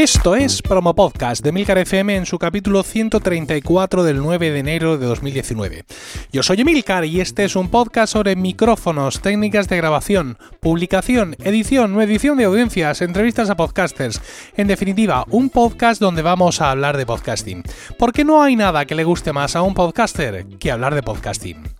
Esto es Promo Podcast de Milcar FM en su capítulo 134 del 9 de enero de 2019. Yo soy Emilcar y este es un podcast sobre micrófonos, técnicas de grabación, publicación, edición, no edición de audiencias, entrevistas a podcasters. En definitiva, un podcast donde vamos a hablar de podcasting. Porque no hay nada que le guste más a un podcaster que hablar de podcasting.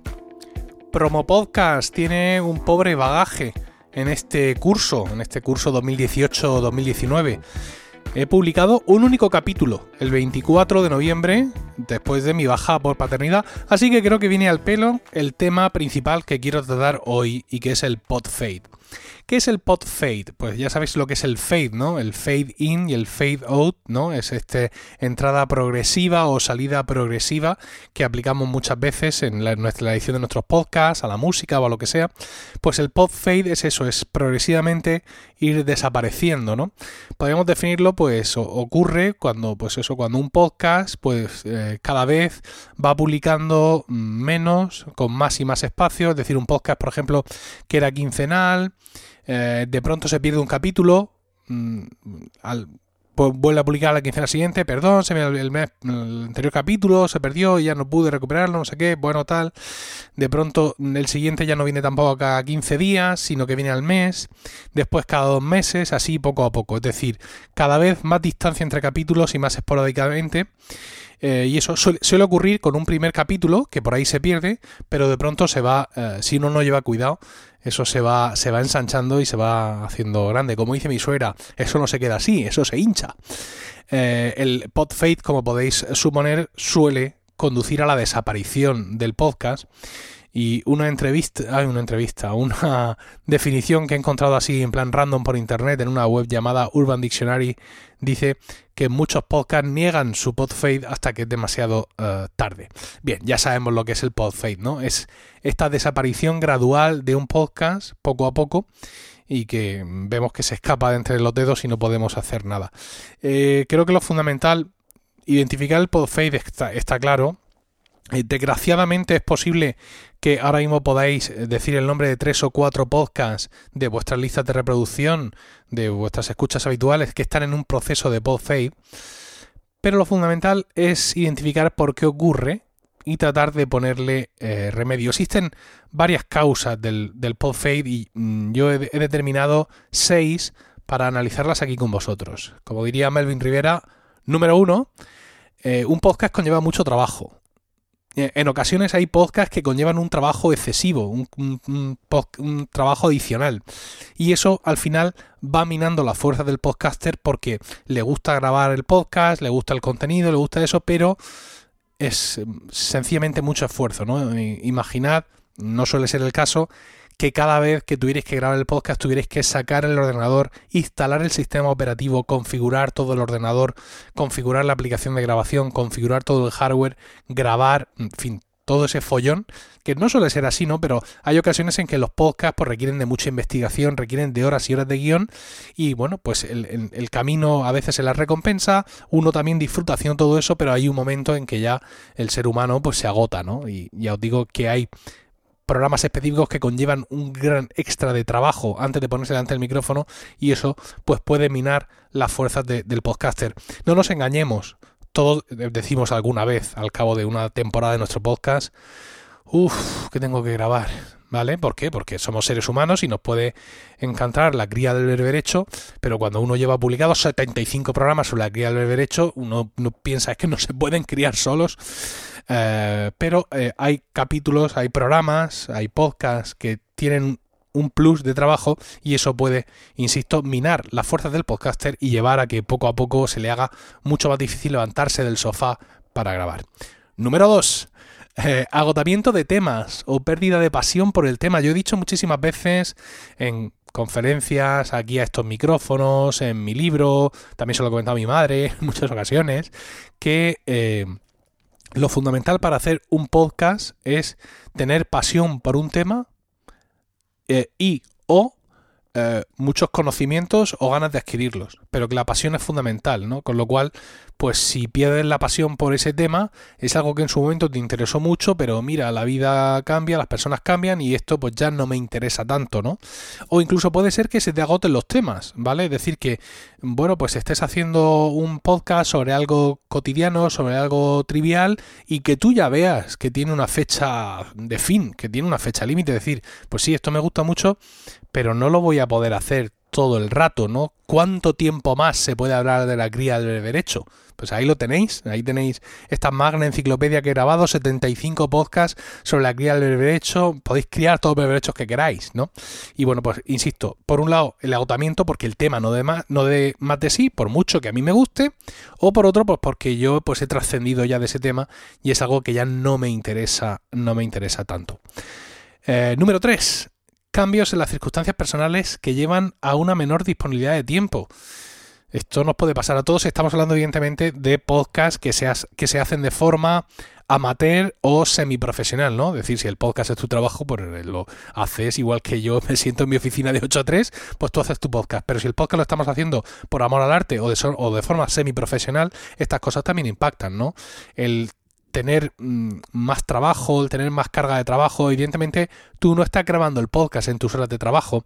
Promo Podcast tiene un pobre bagaje en este curso, en este curso 2018-2019. He publicado un único capítulo, el 24 de noviembre, después de mi baja por paternidad, así que creo que viene al pelo el tema principal que quiero tratar hoy y que es el pod fade. ¿Qué es el pod fade? Pues ya sabéis lo que es el fade, ¿no? El fade in y el fade out, ¿no? Es este entrada progresiva o salida progresiva que aplicamos muchas veces en la, edición de nuestros podcasts, a la música o a lo que sea. Pues el pod fade es eso, es progresivamente ir desapareciendo, ¿no? Podríamos definirlo, pues ocurre cuando, pues eso, cuando un podcast, pues eh, cada vez va publicando menos, con más y más espacio, es decir, un podcast, por ejemplo, que era quincenal, eh, de pronto se pierde un capítulo, mm, vuelve a publicar la quincena siguiente, perdón, se me el, el, anterior capítulo se perdió y ya no pude recuperarlo, no sé qué, bueno, tal. De pronto el siguiente ya no viene tampoco cada 15 días, sino que viene al mes, después cada dos meses, así poco a poco. Es decir, cada vez más distancia entre capítulos y más esporádicamente. Eh, y eso suele, suele, ocurrir con un primer capítulo, que por ahí se pierde, pero de pronto se va, eh, si uno no lleva cuidado, eso se va, se va ensanchando y se va haciendo grande. Como dice mi suegra, eso no se queda así, eso se hincha. Eh, el pod fade, como podéis suponer, suele conducir a la desaparición del podcast y una entrevista, hay una entrevista, una definición que he encontrado así en plan random por internet en una web llamada Urban Dictionary dice que muchos podcasts niegan su pod fade hasta que es demasiado uh, tarde. Bien, ya sabemos lo que es el pod fade, ¿no? Es esta desaparición gradual de un podcast poco a poco y que vemos que se escapa de entre los dedos y no podemos hacer nada. Eh, creo que lo fundamental, identificar el pod fade está, claro, eh, desgraciadamente es posible que ahora mismo podáis eh, decir el nombre de tres o cuatro podcasts de vuestras listas de reproducción, de vuestras escuchas habituales que están en un proceso de pod fade. Pero lo fundamental es identificar por qué ocurre y tratar de ponerle eh, remedio. Existen varias causas del, del pod fade y mm, yo he, determinado seis para analizarlas aquí con vosotros. Como diría Melvin Rivera, número uno, eh, un podcast conlleva mucho trabajo. Eh, en ocasiones hay podcasts que conllevan un trabajo excesivo, un, un, trabajo adicional. Y eso al final va minando la fuerza del podcaster porque le gusta grabar el podcast, le gusta el contenido, le gusta eso, pero es sencillamente mucho esfuerzo. ¿no? Imaginad, no suele ser el caso, que cada vez que tuvierais que grabar el podcast tuvierais que sacar el ordenador, instalar el sistema operativo, configurar todo el ordenador, configurar la aplicación de grabación, configurar todo el hardware, grabar, en fin, todo ese follón, que no suele ser así, ¿no? Pero hay ocasiones en que los podcasts pues, requieren de mucha investigación, requieren de horas y horas de guion, y bueno, pues el, el, camino a veces se la recompensa, uno también disfruta haciendo todo eso, pero hay un momento en que ya el ser humano pues se agota, ¿no? Y ya os digo que hay programas específicos que conllevan un gran extra de trabajo antes de ponerse delante del micrófono y eso pues puede minar las fuerzas de, del podcaster. No nos engañemos, todos decimos alguna vez al cabo de una temporada de nuestro podcast, uff, que tengo que grabar, ¿vale? ¿Por qué? Porque somos seres humanos y nos puede encantar la cría del berberecho, pero cuando uno lleva publicados 75 programas sobre la cría del berberecho, uno, uno piensa que no se pueden criar solos. Eh, pero eh, hay capítulos, hay programas, hay podcasts que tienen un plus de trabajo y eso puede, insisto, minar las fuerzas del podcaster y llevar a que poco a poco se le haga mucho más difícil levantarse del sofá para grabar. Número 2. Eh, agotamiento de temas o pérdida de pasión por el tema. Yo he dicho muchísimas veces en conferencias aquí a estos micrófonos, en mi libro, también se lo he comentado a mi madre en muchas ocasiones, que lo fundamental para hacer un podcast es tener pasión por un tema eh, y o eh, muchos conocimientos o ganas de adquirirlos, pero que la pasión es fundamental, ¿no? Con lo cual, pues si pierdes la pasión por ese tema, es algo que en su momento te interesó mucho, pero mira, la vida cambia, las personas cambian y esto pues ya no me interesa tanto, ¿no? O incluso puede ser que se te agoten los temas, ¿vale? Es decir, que, bueno, pues estés haciendo un podcast sobre algo cotidiano, sobre algo trivial y que tú ya veas que tiene una fecha de fin, que tiene una fecha límite, decir, pues sí, esto me gusta mucho, pero no lo voy a poder hacer todo el rato, ¿no? ¿Cuánto tiempo más se puede hablar de la cría del derecho? Pues ahí lo tenéis, ahí tenéis esta magna enciclopedia que he grabado, 75 podcasts sobre la cría del derecho, podéis criar todos los derechos que queráis, ¿no? Y bueno, pues insisto, por un lado el agotamiento porque el tema no de más, no de más de sí, por mucho que a mí me guste, o por otro, pues porque yo pues he trascendido ya de ese tema y es algo que ya no me interesa, no me interesa tanto. Eh, número 3 cambios en las circunstancias personales que llevan a una menor disponibilidad de tiempo. Esto nos puede pasar a todos. Estamos hablando, evidentemente, de podcasts que se, que se hacen de forma amateur o semiprofesional, ¿no? Es decir, si el podcast es tu trabajo, pues lo haces igual que yo me siento en mi oficina de 8 a 3, pues tú haces tu podcast. Pero si el podcast lo estamos haciendo por amor al arte o de, o de forma semiprofesional, estas cosas también impactan, ¿no? El tener mm, más trabajo, tener más carga de trabajo, evidentemente tú no estás grabando el podcast en tus horas de trabajo,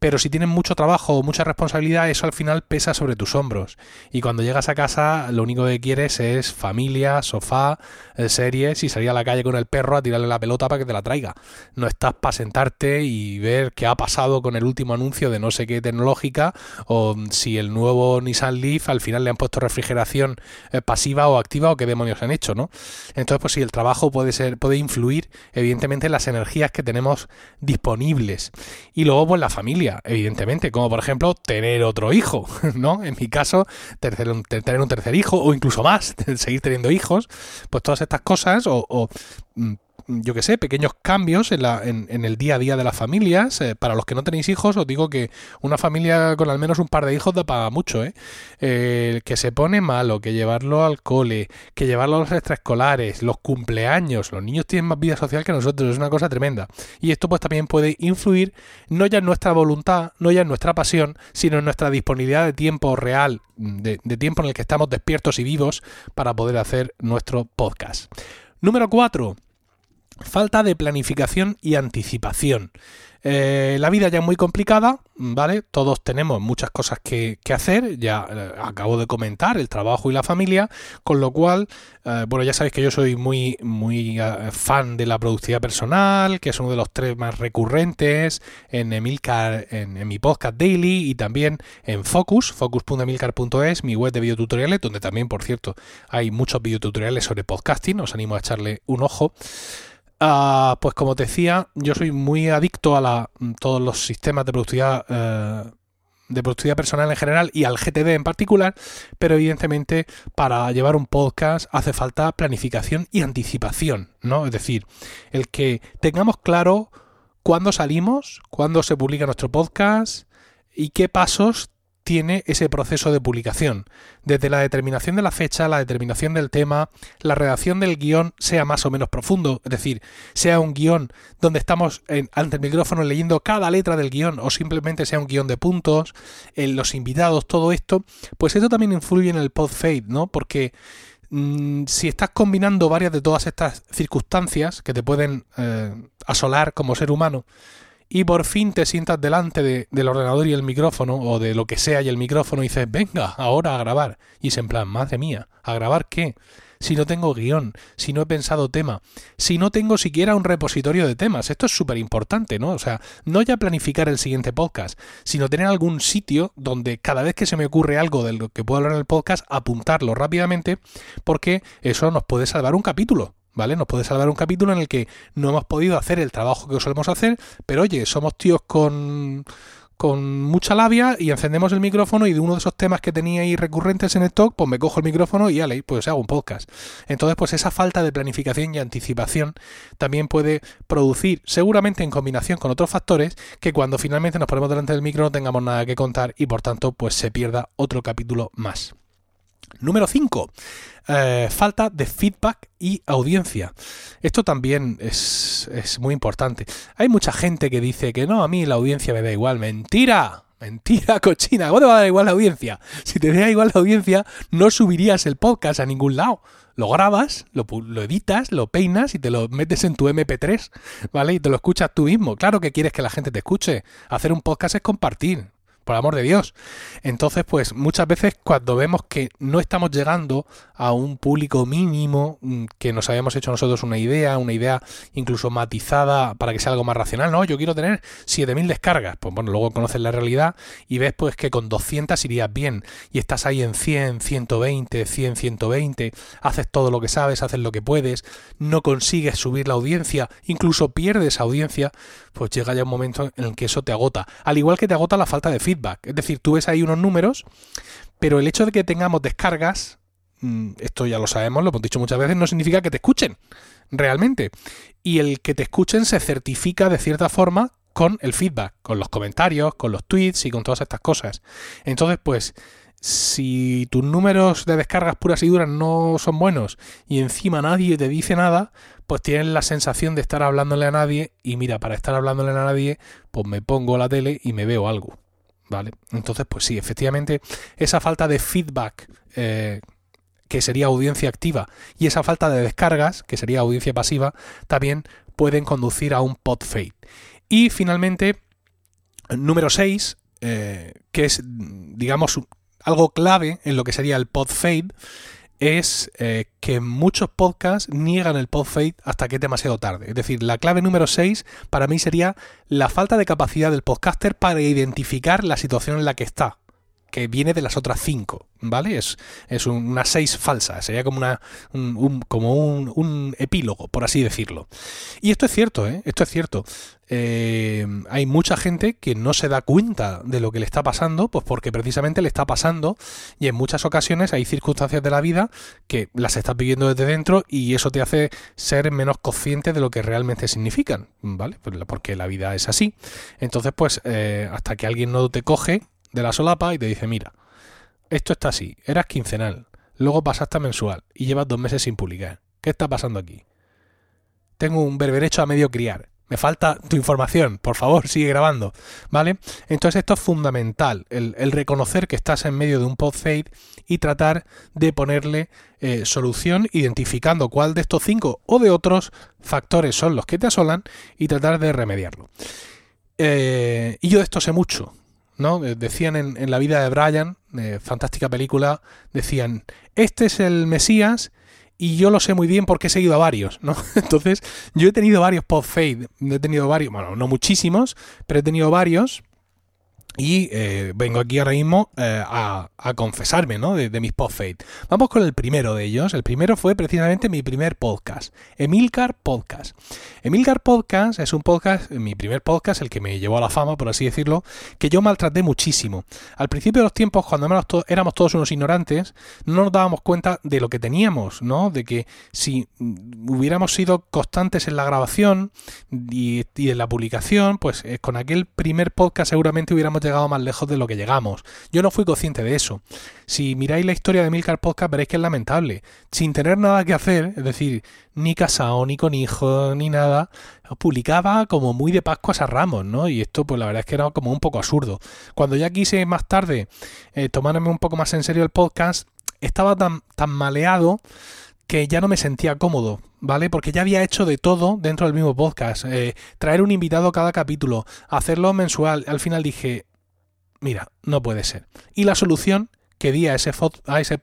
pero si tienes mucho trabajo o mucha responsabilidad, eso al final pesa sobre tus hombros. Y cuando llegas a casa, lo único que quieres es familia, sofá, eh, series y salir a la calle con el perro a tirarle la pelota para que te la traiga. No estás para sentarte y ver qué ha pasado con el último anuncio de no sé qué tecnológica o si el nuevo Nissan Leaf al final le han puesto refrigeración eh, pasiva o activa o qué demonios han hecho, ¿no? Entonces, pues sí, el trabajo puede ser, puede influir, evidentemente, en las energías que tenemos disponibles. Y luego, pues la familia evidentemente, como por ejemplo tener otro hijo, ¿no? En mi caso, tener un tercer hijo o incluso más, seguir teniendo hijos, pues todas estas cosas o, mm, yo que sé, pequeños cambios en, la, en, el día a día de las familias. Eh, para los que no tenéis hijos, os digo que una familia con al menos un par de hijos da para mucho, ¿eh? que se pone malo, que llevarlo al cole, que llevarlo a los extraescolares, los cumpleaños. Los niños tienen más vida social que nosotros, es una cosa tremenda. Y esto pues también puede influir no ya en nuestra voluntad, no ya en nuestra pasión, sino en nuestra disponibilidad de tiempo real, de tiempo en el que estamos despiertos y vivos para poder hacer nuestro podcast. Número 4 Falta de planificación y anticipación. Eh, la vida ya es muy complicada, ¿vale? Todos tenemos muchas cosas que, hacer, ya eh, acabo de comentar, el trabajo y la familia, con lo cual, eh, bueno, ya sabéis que yo soy muy, muy fan de la productividad personal, que es uno de los tres más recurrentes en Emilcar, en, mi podcast daily y también en Focus, focus.emilcar.es, mi web de videotutoriales, donde también, por cierto, hay muchos videotutoriales sobre podcasting, os animo a echarle un ojo. Ah, pues como te decía, yo soy muy adicto a la, todos los sistemas de productividad, eh, de productividad personal en general y al GTD en particular, pero evidentemente para llevar un podcast hace falta planificación y anticipación, ¿no? Es decir, el que tengamos claro cuándo salimos, cuándo se publica nuestro podcast y qué pasos tiene ese proceso de publicación. Desde la determinación de la fecha, la determinación del tema, la redacción del guion sea más o menos profundo, es decir, sea un guion donde estamos ante el micrófono leyendo cada letra del guion o simplemente sea un guion de puntos, en los invitados, todo esto, pues esto también influye en el pod fade, ¿no? Porque mm, si estás combinando varias de todas estas circunstancias que te pueden eh, asolar como ser humano, y por fin te sientas delante del ordenador y el micrófono, o de lo que sea y el micrófono, y dices, venga, ahora a grabar. Y es en plan, madre mía, ¿a grabar qué? Si no tengo guion, si no he pensado tema, si no tengo siquiera un repositorio de temas. Esto es súper importante, ¿no? O sea, no ya planificar el siguiente podcast, sino tener algún sitio donde cada vez que se me ocurre algo de lo que puedo hablar en el podcast, apuntarlo rápidamente, porque eso nos puede salvar un capítulo. Nos puede salvar un capítulo en el que no hemos podido hacer el trabajo que solemos hacer, pero oye, somos tíos con con mucha labia y encendemos el micrófono y de uno de esos temas que tenía ahí recurrentes en el talk, pues me cojo el micrófono y ya le, pues hago un podcast. Entonces, pues esa falta de planificación y anticipación también puede producir, seguramente en combinación con otros factores, que cuando finalmente nos ponemos delante del micro no tengamos nada que contar y por tanto, pues se pierda otro capítulo más. Número 5. Eh, falta de feedback y audiencia. Esto también es, es, muy importante. Hay mucha gente que dice que no, a mí la audiencia me da igual. Mentira. Mentira, cochina. ¿Cómo te va a dar igual la audiencia? Si te da igual la audiencia, no subirías el podcast a ningún lado. Lo grabas, lo, lo, editas, lo peinas y te lo metes en tu MP3, ¿vale? Y te lo escuchas tú mismo. Claro que quieres que la gente te escuche. Hacer un podcast es compartir por amor de Dios. Entonces, pues muchas veces cuando vemos que no estamos llegando a un público mínimo, mm, que nos habíamos hecho nosotros una idea, una idea incluso matizada para que sea algo más racional, no, yo quiero tener 7000 descargas, pues bueno, luego conoces la realidad y ves pues que con 200 irías bien y estás ahí en 100, 120, 100, 120, haces todo lo que sabes, haces lo que puedes, no consigues subir la audiencia, incluso pierdes audiencia, pues llega ya un momento en el que eso te agota, al igual que te agota la falta de feedback. Es decir, tú ves ahí unos números, pero el hecho de que tengamos descargas, mm, esto ya lo sabemos, lo hemos dicho muchas veces, no significa que te escuchen realmente. Y el que te escuchen se certifica de cierta forma con el feedback, con los comentarios, con los tweets y con todas estas cosas. Entonces, pues, si tus números de descargas puras y duras no son buenos y encima nadie te dice nada, pues tienes la sensación de estar hablándole a nadie y mira, para estar hablándole a nadie, pues me pongo la tele y me veo algo. ¿Vale? Entonces, pues sí, efectivamente, esa falta de feedback, eh, que sería audiencia activa, y esa falta de descargas, que sería audiencia pasiva, también pueden conducir a un pod fade. Y finalmente, número 6, eh, que es, digamos, algo clave en lo que sería el pod fade, es eh, que muchos podcasts niegan el pod fade hasta que es demasiado tarde. Es decir, la clave número 6 para mí sería la falta de capacidad del podcaster para identificar la situación en la que está que viene de las otras cinco, ¿vale? Es, es una seis falsa, sería como, una, un, como un, un, epílogo, por así decirlo. Y esto es cierto, ¿eh? Esto es cierto. Eh, hay mucha gente que no se da cuenta de lo que le está pasando, pues porque precisamente le está pasando y en muchas ocasiones hay circunstancias de la vida que las estás viviendo desde dentro y eso te hace ser menos consciente de lo que realmente significan, ¿vale? Porque la vida es así. Entonces, pues eh, hasta que alguien no te coge de la solapa y te dice, mira, esto está así, eras quincenal, luego pasaste a mensual y llevas dos meses sin publicar. ¿Qué está pasando aquí? Tengo un berberecho a medio criar. Me falta tu información, por favor, sigue grabando, ¿vale? Entonces esto es fundamental, el, reconocer que estás en medio de un pod fade y tratar de ponerle eh, solución identificando cuál de estos cinco o de otros factores son los que te asolan y tratar de remediarlo. Eh, y yo de esto sé mucho, ¿no? Eh, decían en, la vida de Brian, fantástica película, decían, este es el Mesías y yo lo sé muy bien porque he seguido a varios, ¿no? Entonces, yo he tenido varios pod fade, he tenido varios, bueno, no muchísimos, pero he tenido varios y eh, vengo aquí ahora mismo eh, a, confesarme ¿no? de, mis post-fade. Vamos con el primero de ellos. El primero fue precisamente mi primer podcast, Emilcar Podcast. Emilcar Podcast es un podcast, mi primer podcast, el que me llevó a la fama, por así decirlo, que yo maltraté muchísimo. Al principio de los tiempos, cuando éramos, todos unos ignorantes, no nos dábamos cuenta de lo que teníamos, ¿no? De que si hubiéramos sido constantes en la grabación y, y en la publicación, pues eh, con aquel primer podcast seguramente hubiéramos llegado más lejos de lo que llegamos. Yo no fui consciente de eso. Si miráis la historia de Milcar Podcast veréis que es lamentable. Sin tener nada que hacer, es decir, ni casado, ni con hijos, ni nada, publicaba como muy de Pascuas a Ramos, ¿no? Y esto pues la verdad es que era como un poco absurdo. Cuando ya quise más tarde eh, tomarme un poco más en serio el podcast, estaba tan, tan maleado que ya no me sentía cómodo, ¿vale? Porque ya había hecho de todo dentro del mismo podcast. Eh, traer un invitado cada capítulo, hacerlo mensual. Al final dije, mira, no puede ser. Y la solución que di a ese, a ese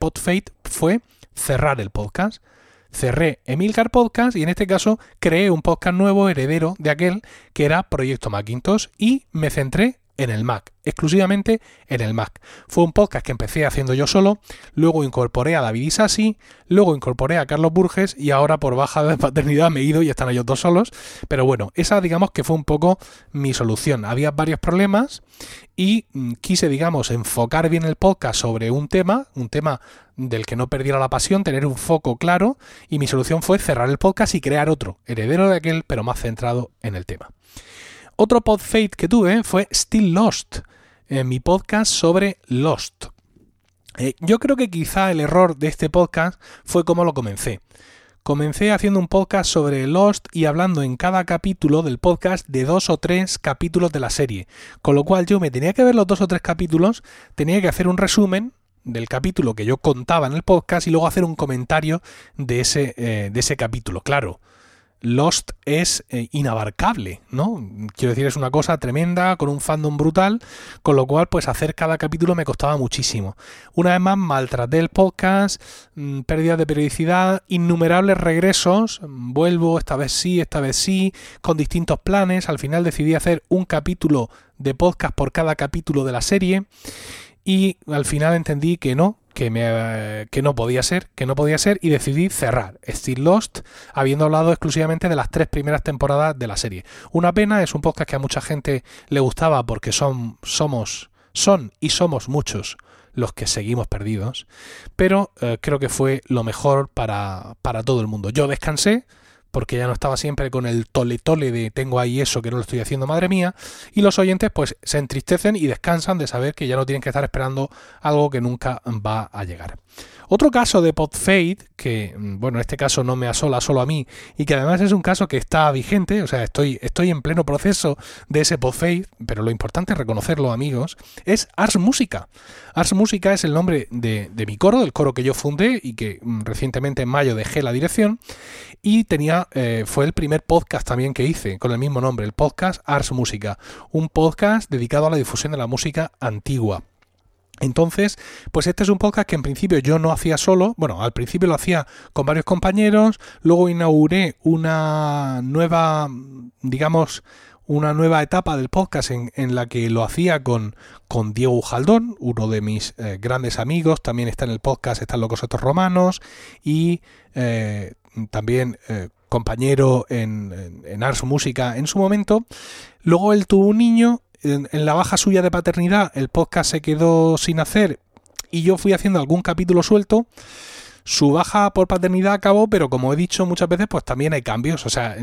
fue cerrar el podcast. Cerré Emilcar Podcast y en este caso creé un podcast nuevo heredero de aquel que era Proyecto Macintosh y me centré en el Mac, exclusivamente en el Mac. Fue un podcast que empecé haciendo yo solo, luego incorporé a David Isasi, luego incorporé a Carlos Burges y ahora por baja de paternidad me he ido y están ellos dos solos. Pero bueno, esa digamos que fue un poco mi solución. Había varios problemas y mm, quise, digamos, enfocar bien el podcast sobre un tema, un tema del que no perdiera la pasión, tener un foco claro y mi solución fue cerrar el podcast y crear otro, heredero de aquel, pero más centrado en el tema. Otro pod fate que tuve fue Still Lost, en mi podcast sobre Lost. Eh, yo creo que quizá el error de este podcast fue cómo lo comencé. Comencé haciendo un podcast sobre Lost y hablando en cada capítulo del podcast de dos o tres capítulos de la serie. Con lo cual yo me tenía que ver los dos o tres capítulos, tenía que hacer un resumen del capítulo que yo contaba en el podcast y luego hacer un comentario de ese, eh, de ese capítulo. Claro, Lost es eh, inabarcable, ¿no? Quiero decir, es una cosa tremenda, con un fandom brutal, con lo cual, pues hacer cada capítulo me costaba muchísimo. Una vez más, maltraté el podcast, mm, pérdida de periodicidad, innumerables regresos, vuelvo, esta vez sí, esta vez sí, con distintos planes. Al final decidí hacer un capítulo de podcast por cada capítulo de la serie y al final entendí que no, que, me, no podía ser, que no podía ser y decidí cerrar Still Lost habiendo hablado exclusivamente de las tres primeras temporadas de la serie. Una pena, es un podcast que a mucha gente le gustaba porque son, somos, son y somos muchos los que seguimos perdidos, pero eh, creo que fue lo mejor para, para todo el mundo. Yo descansé, porque ya no estaba siempre con el tole tole de tengo ahí eso que no lo estoy haciendo, madre mía, y los oyentes pues se entristecen y descansan de saber que ya no tienen que estar esperando algo que nunca va a llegar. Otro caso de PodFade, que mm, bueno, en este caso no me asola solo a mí, y que además es un caso que está vigente, o sea, estoy, estoy en pleno proceso de ese PodFade, pero lo importante es reconocerlo, amigos, es Ars Música. Ars Música es el nombre de, mi coro, del coro que yo fundé y que mm, recientemente en mayo dejé la dirección, y tenía, eh, fue el primer podcast también que hice con el mismo nombre, el podcast Ars Música, un podcast dedicado a la difusión de la música antigua. Entonces, pues este es un podcast que en principio yo no hacía solo, bueno, al principio lo hacía con varios compañeros, luego inauguré una nueva, digamos, una nueva etapa del podcast en, la que lo hacía con, con Diego Jaldón, uno de mis eh, grandes amigos, también está en el podcast, están Locos Otros Romanos, y eh, también eh, compañero en, en Ars Música en su momento. Luego él tuvo un niño en, la baja suya de paternidad el podcast se quedó sin hacer y yo fui haciendo algún capítulo suelto. Su baja por paternidad acabó, pero como he dicho muchas veces, pues también hay cambios. O sea,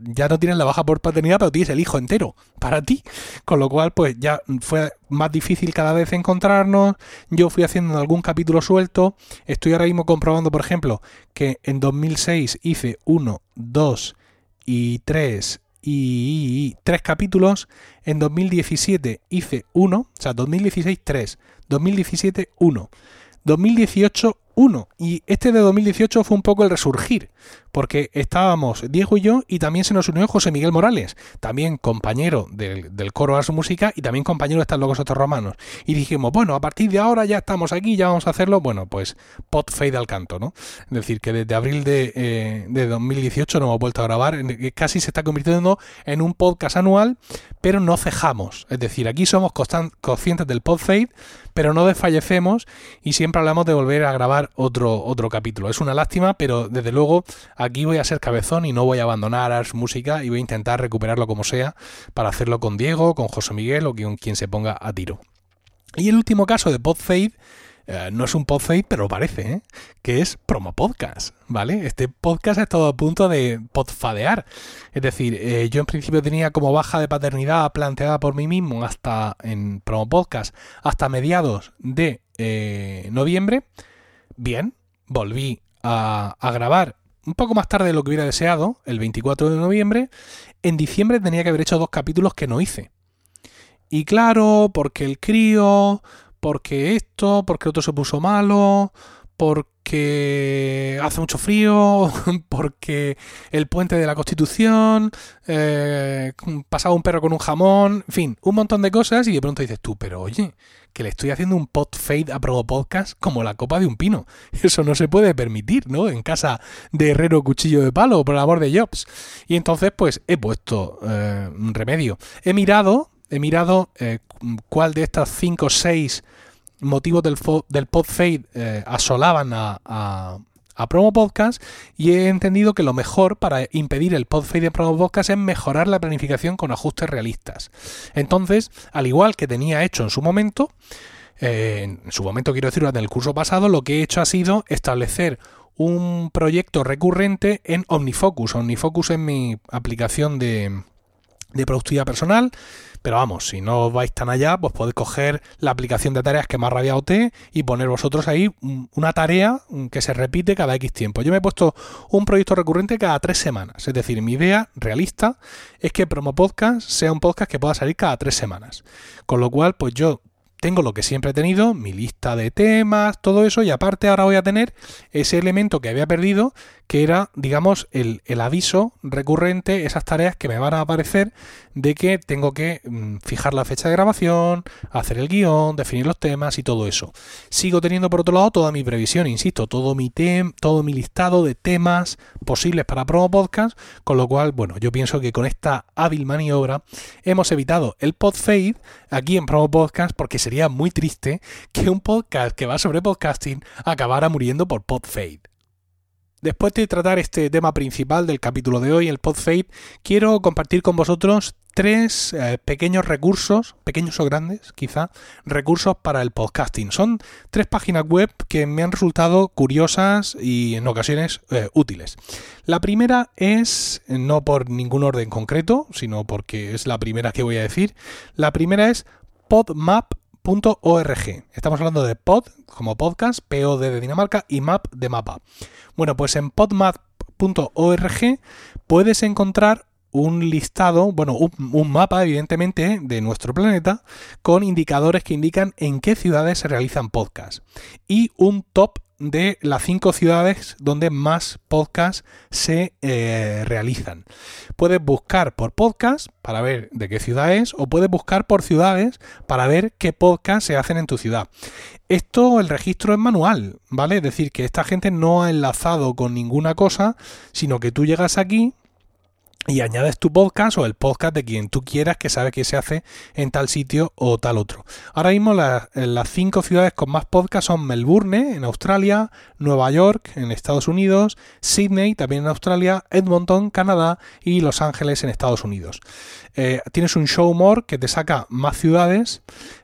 ya, no tienes la baja por paternidad, pero tienes el hijo entero para ti. Con lo cual, pues ya fue más difícil cada vez encontrarnos. Yo fui haciendo algún capítulo suelto. Estoy ahora mismo comprobando, por ejemplo, que en 2006 hice 1, 2 y 3 y, tres capítulos. En 2017 hice uno, o sea, 2016 tres, 2017 uno, 2018 1. Y este de 2018 fue un poco el resurgir, porque estábamos Diego y yo y también se nos unió José Miguel Morales, también compañero del, del coro Ars Música y también compañero de Estar Locos Otros Romanos. Y dijimos, bueno, a partir de ahora ya estamos aquí, ya vamos a hacerlo, bueno, pues pot fade al canto, ¿no? Es decir, que desde abril de, eh, de 2018 no hemos vuelto a grabar, casi se está convirtiendo en un podcast anual, pero no cejamos. Es decir, aquí somos conscientes del pod fade, pero no desfallecemos y siempre hablamos de volver a grabar otro, otro capítulo. Es una lástima, pero desde luego aquí voy a ser cabezón y no voy a abandonar Ars Música y voy a intentar recuperarlo como sea para hacerlo con Diego, con José Miguel o con quien se ponga a tiro. Y el último caso de PodFade eh, no es un podfade, pero parece, ¿eh? que es promo podcast, ¿vale? Este podcast ha estado a punto de podfadear. Es decir, eh, yo en principio tenía como baja de paternidad planteada por mí mismo hasta en promo podcast, hasta mediados de noviembre. Bien, volví a, a grabar un poco más tarde de lo que hubiera deseado, el 24 de noviembre. En diciembre tenía que haber hecho dos capítulos que no hice. Y claro, porque el crío, porque esto, porque otro se puso malo, porque hace mucho frío, porque el puente de la Constitución, eh, un perro con un jamón, en fin, un montón de cosas y de pronto dices tú, pero oye, que le estoy haciendo un pot fade a Promo Podcast como la copa de un pino. Eso no se puede permitir, ¿no? En casa de herrero cuchillo de palo, por el amor de Jobs. Y entonces, pues he puesto eh, un remedio. He mirado he mirado eh, cuál de estas 5 o 6 motivos del, del pod fade eh, asolaban a, Promo Podcast y he entendido que lo mejor para impedir el pod fade de Promo Podcast es mejorar la planificación con ajustes realistas. Entonces, al igual que tenía hecho en su momento, eh, en su momento quiero decir, en el curso pasado, lo que he hecho ha sido establecer un proyecto recurrente en OmniFocus. OmniFocus es mi aplicación de, de productividad personal. Pero vamos, si no vais tan allá, pues podéis coger la aplicación de tareas que más rabiado te y poner vosotros ahí una tarea que se repite cada X tiempo. Yo me he puesto un proyecto recurrente cada tres semanas. Es decir, mi idea realista es que Promo Podcast sea un podcast que pueda salir cada tres semanas. Con lo cual, pues yo tengo lo que siempre he tenido, mi lista de temas, todo eso, y aparte ahora voy a tener ese elemento que había perdido, que era, digamos, el, aviso recurrente, esas tareas que me van a aparecer de que tengo que mm, fijar la fecha de grabación, hacer el guion, definir los temas y todo eso. Sigo teniendo por otro lado toda mi previsión, insisto, todo mi, tem todo mi listado de temas posibles para Promo Podcast, con lo cual, bueno, yo pienso que con esta hábil maniobra hemos evitado el pod fade aquí en Promo Podcast porque sería muy triste que un podcast que va sobre podcasting acabara muriendo por pod fade. Después de tratar este tema principal del capítulo de hoy, el PodFade, quiero compartir con vosotros tres eh, pequeños recursos, pequeños o grandes quizá, recursos para el podcasting. Son tres páginas web que me han resultado curiosas y en ocasiones eh, útiles. La primera es, no por ningún orden concreto, sino porque es la primera que voy a decir, la primera es PodMap .org. Estamos hablando de pod como podcast, POD de Dinamarca y map de mapa. Bueno, pues en podmap.org puedes encontrar un listado, bueno, un, mapa evidentemente de nuestro planeta con indicadores que indican en qué ciudades se realizan podcasts y un top de las cinco ciudades donde más podcasts se eh, realizan. Puedes buscar por podcast para ver de qué ciudad es o puedes buscar por ciudades para ver qué podcasts se hacen en tu ciudad. Esto, el registro es manual, ¿vale? Es decir, que esta gente no ha enlazado con ninguna cosa, sino que tú llegas aquí, y añades tu podcast o el podcast de quien tú quieras que sabe que se hace en tal sitio o tal otro. Ahora mismo las cinco ciudades con más podcasts son Melbourne en Australia, Nueva York en Estados Unidos, Sydney también en Australia, Edmonton, Canadá y Los Ángeles en Estados Unidos. Eh, tienes un show more que te saca más ciudades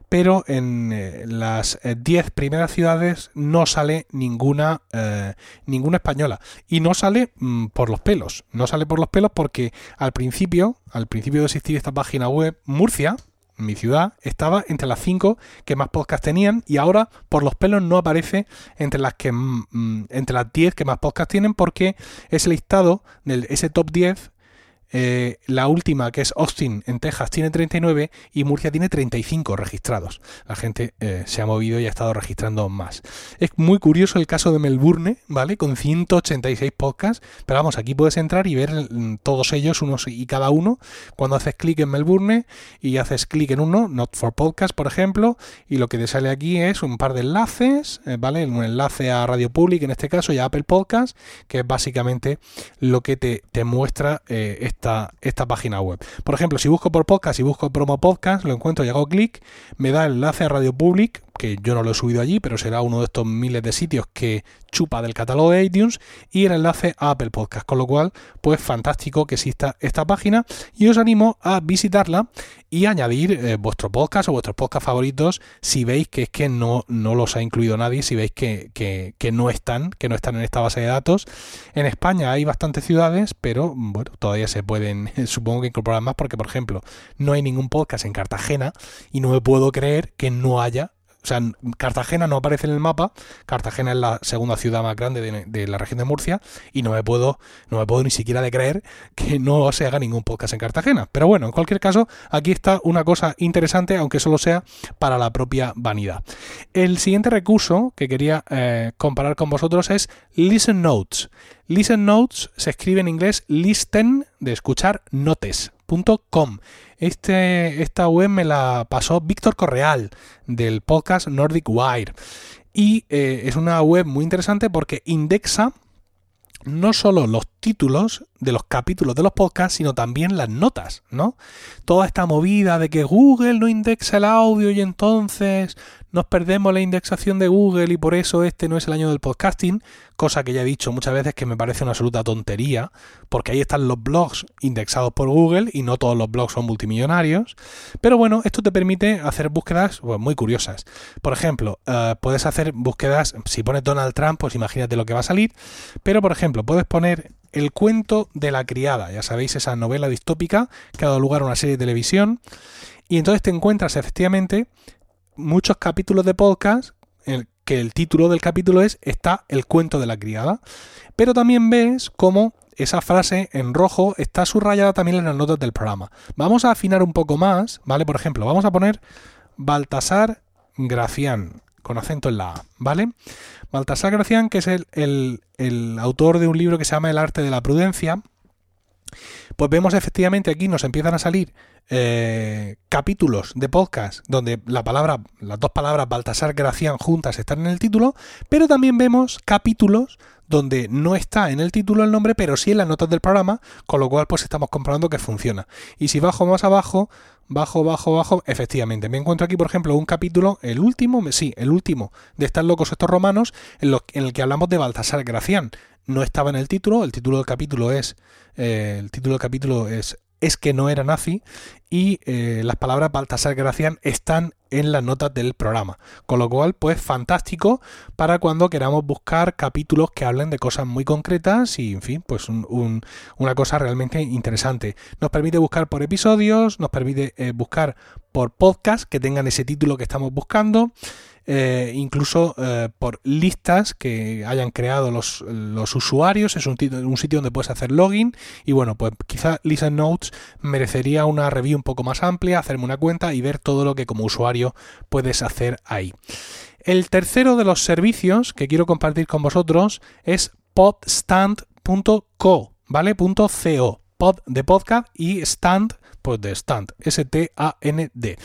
pero en eh, las 10 eh, primeras ciudades no sale ninguna, eh, ninguna española. Y no sale mm, por los pelos. No sale por los pelos porque al principio, al principio de existir esta página web, Murcia, mi ciudad, estaba entre las 5 que más podcasts tenían y ahora por los pelos no aparece entre las que mm, mm, entre las 10 que más podcasts tienen porque ese listado, ese top 10 eh, la última, que es Austin, en Texas, tiene 39 y Murcia tiene 35 registrados. La gente eh, se ha movido y ha estado registrando más. Es muy curioso el caso de Melbourne, ¿vale? Con 186 podcasts. Pero vamos, aquí puedes entrar y ver mm, todos ellos, unos y cada uno. Cuando haces clic en Melbourne y haces clic en uno, Not for Podcast, por ejemplo, y lo que te sale aquí es un par de enlaces, eh, ¿vale? Un enlace a Radio Public en este caso y a Apple Podcast, que es básicamente lo que te, te muestra este esta, página web. Por ejemplo, si busco por podcast y busco promo podcast, lo encuentro y hago clic, me da enlace a Radio Public, que yo no lo he subido allí, pero será uno de estos miles de sitios que chupa del catálogo de iTunes y el enlace a Apple Podcast. Con lo cual, pues fantástico que exista esta página y os animo a visitarla y añadir eh, vuestro podcast o vuestros podcast favoritos si veis que es que no, no los ha incluido nadie, si veis que, que, no están, que no están en esta base de datos. En España hay bastantes ciudades, pero bueno, todavía se pueden, supongo que incorporar más porque, por ejemplo, no hay ningún podcast en Cartagena y no me puedo creer que no haya o sea, Cartagena no aparece en el mapa. Cartagena es la segunda ciudad más grande de, la región de Murcia y no me puedo, no me puedo ni siquiera de creer que no se haga ningún podcast en Cartagena. Pero bueno, en cualquier caso, aquí está una cosa interesante, aunque solo sea para la propia vanidad. El siguiente recurso que quería eh, comparar con vosotros es Listen Notes. Listen Notes se escribe en inglés listen de escuchar notes.com. Este, esta web me la pasó Víctor Correal del podcast Nordic Wire. Y eh, es una web muy interesante porque indexa no solo los títulos de los capítulos de los podcasts, sino también las notas, ¿no? Toda esta movida de que Google no indexa el audio y entonces nos perdemos la indexación de Google y por eso este no es el año del podcasting, cosa que ya he dicho muchas veces que me parece una absoluta tontería, porque ahí están los blogs indexados por Google y no todos los blogs son multimillonarios. Pero bueno, esto te permite hacer búsquedas pues, muy curiosas. Por ejemplo, eh, puedes hacer búsquedas, si pones Donald Trump, pues imagínate lo que va a salir, pero por ejemplo, puedes poner el cuento de la criada, ya sabéis, esa novela distópica que ha dado lugar a una serie de televisión, y entonces te encuentras efectivamente muchos capítulos de podcast en que el título del capítulo es Está el cuento de la criada. Pero también ves cómo esa frase en rojo está subrayada también en las notas del programa. Vamos a afinar un poco más, ¿vale? Por ejemplo, vamos a poner Baltasar Gracián, con acento en la A, ¿vale? Baltasar Gracián, que es el, el autor de un libro que se llama El arte de la prudencia, pues vemos efectivamente aquí nos empiezan a salir eh, capítulos de podcast donde la palabra, las dos palabras Baltasar Gracián juntas están en el título, pero también vemos capítulos donde no está en el título el nombre, pero sí en las notas del programa, con lo cual pues estamos comprobando que funciona. Y si bajo más abajo, bajo, bajo, bajo, efectivamente, me encuentro aquí, por ejemplo, un capítulo, el último, sí, el último de Están locos estos romanos, en, en el que hablamos de Baltasar Gracián. No estaba en el título, el título del capítulo es, eh, el título del capítulo es es que no era nazi y eh, las palabras Baltasar Gracián están en las notas del programa. Con lo cual, pues fantástico para cuando queramos buscar capítulos que hablen de cosas muy concretas y, en fin, pues una cosa realmente interesante. Nos permite buscar por episodios, nos permite eh, buscar por podcast que tengan ese título que estamos buscando. Eh, incluso eh, por listas que hayan creado los, usuarios. Es un, un, sitio donde puedes hacer login. Y bueno, pues quizá Listen Notes merecería una review un poco más amplia, hacerme una cuenta y ver todo lo que como usuario puedes hacer ahí. El tercero de los servicios que quiero compartir con vosotros es podstand.co, ¿vale? .co, pod de podcast y stand, pues de stand, S-T-A-N-D.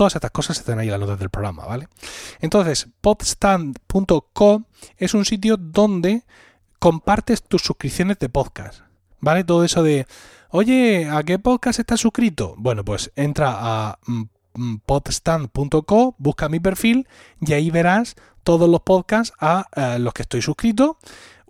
Todas estas cosas están ahí en las notas del programa, ¿vale? Entonces, podstand.co es un sitio donde compartes tus suscripciones de podcast, ¿vale? Todo eso de, oye, ¿a qué podcast estás suscrito? Bueno, pues entra a mm, mm, podstand.co, busca mi perfil y ahí verás todos los podcasts a eh, los que estoy suscrito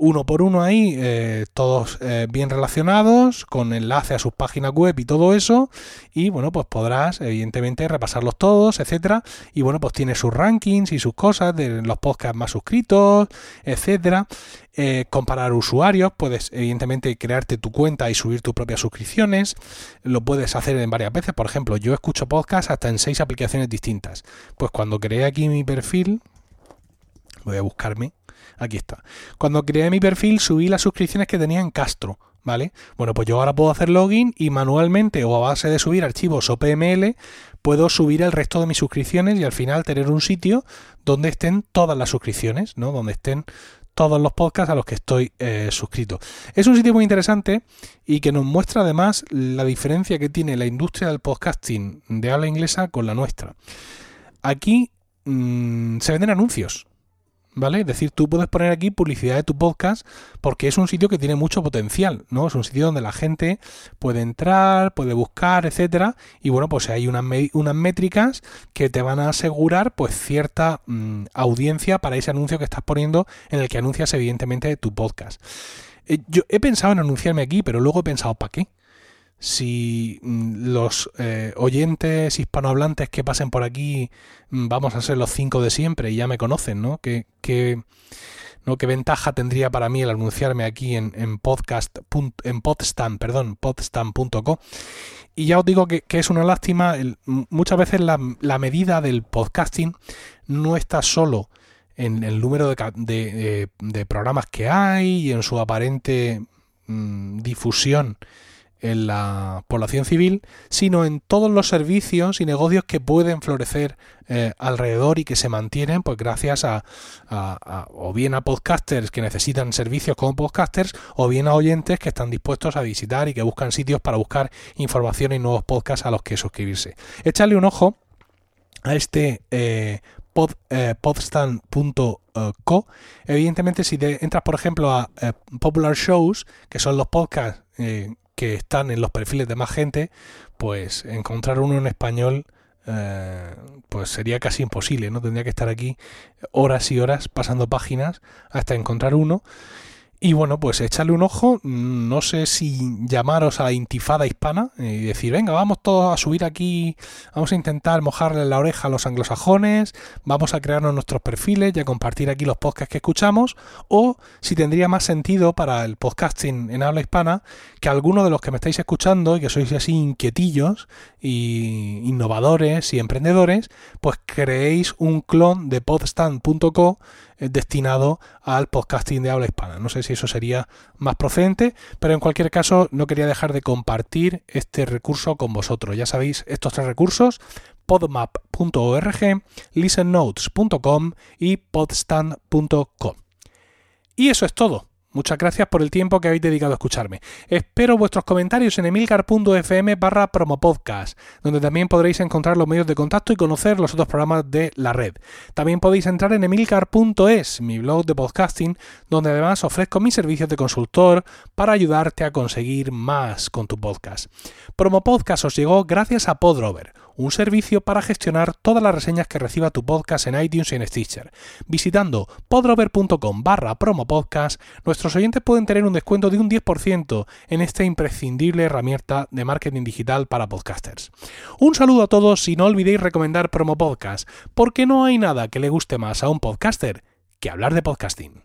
uno por uno ahí, eh, todos eh, bien relacionados, con enlace a sus páginas web y todo eso. Y bueno, pues podrás, evidentemente, repasarlos todos, etcétera. Y bueno, pues tiene sus rankings y sus cosas de los podcasts más suscritos, etcétera. Eh, comparar usuarios, puedes evidentemente crearte tu cuenta y subir tus propias suscripciones. Lo puedes hacer en varias veces. Por ejemplo, yo escucho podcasts hasta en seis aplicaciones distintas. Pues cuando creé aquí mi perfil, voy a buscarme Aquí está. Cuando creé mi perfil subí las suscripciones que tenía en Castro. ¿Vale? Bueno, pues yo ahora puedo hacer login y manualmente o a base de subir archivos o PML puedo subir el resto de mis suscripciones y al final tener un sitio donde estén todas las suscripciones, ¿no? Donde estén todos los podcasts a los que estoy eh, suscrito. Es un sitio muy interesante y que nos muestra además la diferencia que tiene la industria del podcasting de habla inglesa con la nuestra. Aquí mm, se venden anuncios. ¿Vale? Es decir, tú puedes poner aquí publicidad de tu podcast porque es un sitio que tiene mucho potencial, ¿no? Es un sitio donde la gente puede entrar, puede buscar, etcétera, y bueno, pues hay unas, unas métricas que te van a asegurar pues cierta mm, audiencia para ese anuncio que estás poniendo en el que anuncias evidentemente tu podcast. Eh, yo he pensado en anunciarme aquí, pero luego he pensado, ¿para qué? Si mm, los eh, oyentes hispanohablantes que pasen por aquí mm, vamos a ser los cinco de siempre y ya me conocen, ¿no? ¿Qué, ¿no? ¿Qué ventaja tendría para mí el anunciarme aquí en, en podcast, en podstam, perdón, podstam.co? Y ya os digo que, es una lástima, muchas veces la, la, medida del podcasting no está solo en el número de, de, de programas que hay y en su aparente mm, difusión en la población civil, sino en todos los servicios y negocios que pueden florecer eh, alrededor y que se mantienen pues gracias a, o bien a podcasters que necesitan servicios como podcasters o bien a oyentes que están dispuestos a visitar y que buscan sitios para buscar información y nuevos podcasts a los que suscribirse. Echarle un ojo a este eh, podstand.co. Evidentemente, si entras, por ejemplo, a Popular Shows, que son los podcasts que están en los perfiles de más gente, pues encontrar uno en español eh, pues sería casi imposible, ¿no? Tendría que estar aquí horas y horas pasando páginas hasta encontrar uno. Y bueno, pues echarle un ojo, no sé si llamaros a la intifada hispana y decir, venga, vamos todos a subir aquí, vamos a intentar mojarle la oreja a los anglosajones, vamos a crearnos nuestros perfiles y a compartir aquí los podcasts que escuchamos, o si tendría más sentido para el podcasting en habla hispana, que algunos de los que me estáis escuchando y que sois así inquietillos y innovadores y emprendedores, pues creéis un clon de podstand.co destinado al podcasting de habla hispana. No sé si eso sería más procedente, pero en cualquier caso no quería dejar de compartir este recurso con vosotros. Ya sabéis, estos tres recursos, podmap.org, listennotes.com y podstand.com. Y eso es todo. Muchas gracias por el tiempo que habéis dedicado a escucharme. Espero vuestros comentarios en emilcar.fm barra promopodcast, donde también podréis encontrar los medios de contacto y conocer los otros programas de la red. También podéis entrar en emilcar.es, mi blog de podcasting, donde además ofrezco mis servicios de consultor para ayudarte a conseguir más con tu podcast. Promopodcast os llegó gracias a Podrover un servicio para gestionar todas las reseñas que reciba tu podcast en iTunes y en Stitcher. Visitando podrover.com barra promopodcast, nuestros oyentes pueden tener un descuento de un 10% en esta imprescindible herramienta de marketing digital para podcasters. Un saludo a todos y no olvidéis recomendar Promo Podcast, porque no hay nada que le guste más a un podcaster que hablar de podcasting.